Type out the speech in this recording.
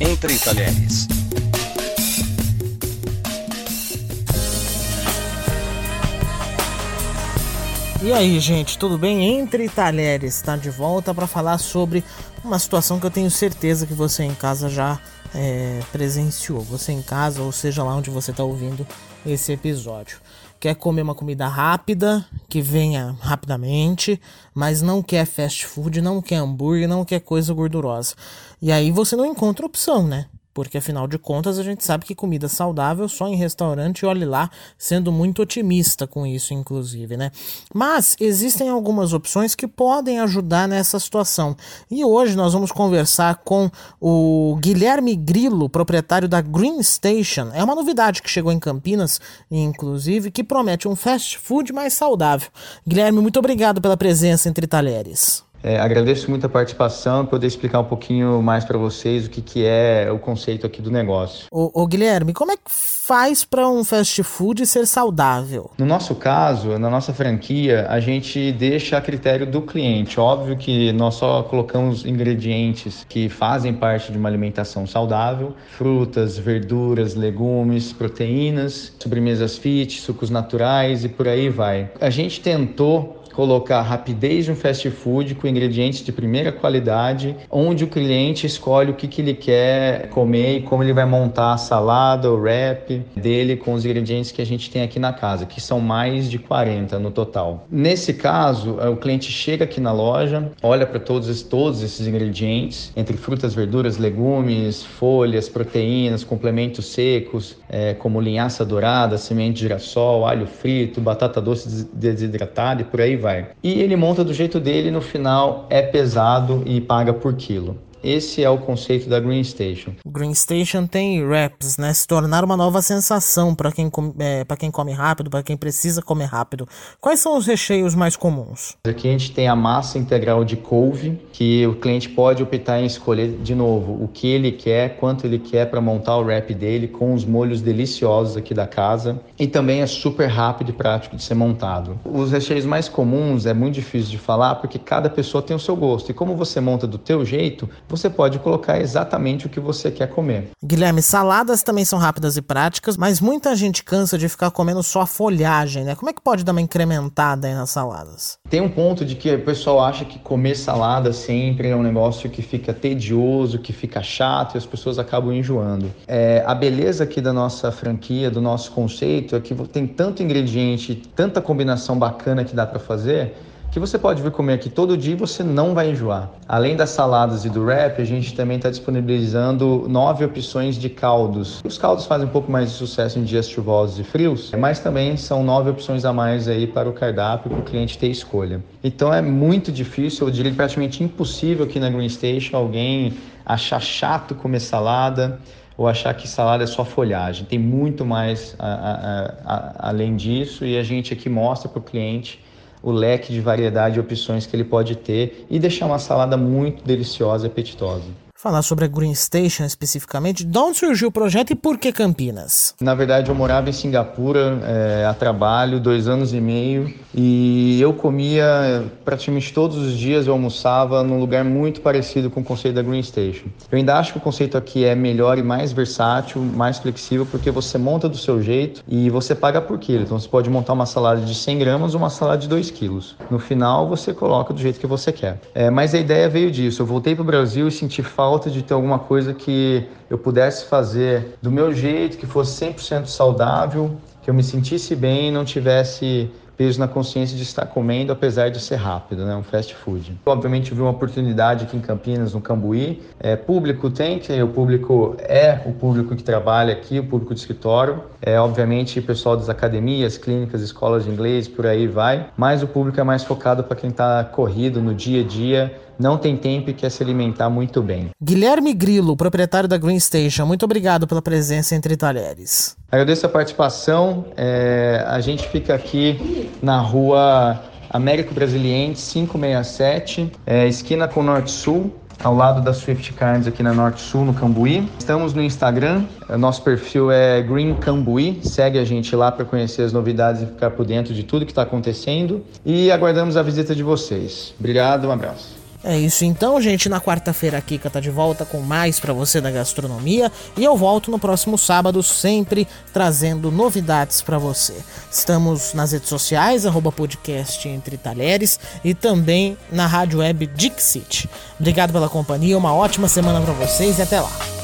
Entre Talheres. E aí, gente, tudo bem? Entre Talheres está de volta para falar sobre uma situação que eu tenho certeza que você em casa já é, presenciou. Você em casa, ou seja lá onde você está ouvindo esse episódio. Quer comer uma comida rápida, que venha rapidamente, mas não quer fast food, não quer hambúrguer, não quer coisa gordurosa. E aí você não encontra opção, né? Porque afinal de contas a gente sabe que comida saudável só em restaurante, olhe lá, sendo muito otimista com isso, inclusive, né? Mas existem algumas opções que podem ajudar nessa situação. E hoje nós vamos conversar com o Guilherme Grilo, proprietário da Green Station. É uma novidade que chegou em Campinas, inclusive, que promete um fast food mais saudável. Guilherme, muito obrigado pela presença entre talheres. É, agradeço muito a participação, poder explicar um pouquinho mais para vocês o que, que é o conceito aqui do negócio. Ô, ô Guilherme, como é que faz para um fast food ser saudável? No nosso caso, na nossa franquia, a gente deixa a critério do cliente. Óbvio que nós só colocamos ingredientes que fazem parte de uma alimentação saudável: frutas, verduras, legumes, proteínas, sobremesas fit, sucos naturais e por aí vai. A gente tentou colocar rapidez de um fast food com ingredientes de primeira qualidade, onde o cliente escolhe o que, que ele quer comer e como ele vai montar a salada, o wrap dele com os ingredientes que a gente tem aqui na casa, que são mais de 40 no total. Nesse caso, o cliente chega aqui na loja, olha para todos, todos esses ingredientes, entre frutas, verduras, legumes, folhas, proteínas, complementos secos, é, como linhaça dourada, semente de girassol, alho frito, batata doce desidratada e por aí vai. E ele monta do jeito dele, no final é pesado e paga por quilo. Esse é o conceito da Green Station. Green Station tem wraps, né? Se tornar uma nova sensação para quem, é, quem come rápido, para quem precisa comer rápido. Quais são os recheios mais comuns? Aqui a gente tem a massa integral de couve, que o cliente pode optar em escolher de novo o que ele quer, quanto ele quer para montar o wrap dele com os molhos deliciosos aqui da casa. E também é super rápido e prático de ser montado. Os recheios mais comuns é muito difícil de falar porque cada pessoa tem o seu gosto. E como você monta do teu jeito, você pode colocar exatamente o que você quer comer. Guilherme, saladas também são rápidas e práticas, mas muita gente cansa de ficar comendo só a folhagem, né? Como é que pode dar uma incrementada aí nas saladas? Tem um ponto de que o pessoal acha que comer salada sempre é um negócio que fica tedioso, que fica chato e as pessoas acabam enjoando. É, a beleza aqui da nossa franquia, do nosso conceito, é que tem tanto ingrediente, tanta combinação bacana que dá para fazer que você pode vir comer aqui todo dia e você não vai enjoar. Além das saladas e do wrap, a gente também está disponibilizando nove opções de caldos. Os caldos fazem um pouco mais de sucesso em dias chuvosos e frios, mas também são nove opções a mais aí para o cardápio para o cliente ter escolha. Então é muito difícil, eu diria praticamente impossível aqui na Green Station alguém achar chato comer salada ou achar que salada é só folhagem. Tem muito mais a, a, a, além disso e a gente aqui mostra para o cliente o leque de variedade e opções que ele pode ter e deixar uma salada muito deliciosa e apetitosa falar sobre a Green Station especificamente. De onde surgiu o projeto e por que Campinas? Na verdade, eu morava em Singapura é, a trabalho, dois anos e meio, e eu comia praticamente todos os dias, eu almoçava num lugar muito parecido com o conceito da Green Station. Eu ainda acho que o conceito aqui é melhor e mais versátil, mais flexível, porque você monta do seu jeito e você paga por quilo. Então, você pode montar uma salada de 100 gramas ou uma salada de 2 quilos. No final, você coloca do jeito que você quer. É, mas a ideia veio disso. Eu voltei para o Brasil e senti falta falta de ter alguma coisa que eu pudesse fazer do meu jeito, que fosse 100% saudável, que eu me sentisse bem não tivesse peso na consciência de estar comendo, apesar de ser rápido, né? Um fast food. Obviamente, vi uma oportunidade aqui em Campinas, no Cambuí. É, público tem, que o público é o público que trabalha aqui, o público de escritório. É, obviamente, pessoal das academias, clínicas, escolas de inglês, por aí vai. Mas o público é mais focado para quem está corrido no dia a dia, não tem tempo e quer se alimentar muito bem. Guilherme Grilo, proprietário da Green Station, muito obrigado pela presença entre talheres. Agradeço a participação. É, a gente fica aqui na rua Américo Brasiliense 567, é, esquina com Norte Sul, ao lado da Swift Cards aqui na Norte Sul, no Cambuí. Estamos no Instagram, nosso perfil é Green Cambuí, segue a gente lá para conhecer as novidades e ficar por dentro de tudo que está acontecendo. E aguardamos a visita de vocês. Obrigado, um abraço. É isso então, gente. Na quarta-feira a Kika tá de volta com mais para você da gastronomia e eu volto no próximo sábado sempre trazendo novidades para você. Estamos nas redes sociais podcast entre talheres e também na rádio web Dixit. Obrigado pela companhia, uma ótima semana para vocês e até lá.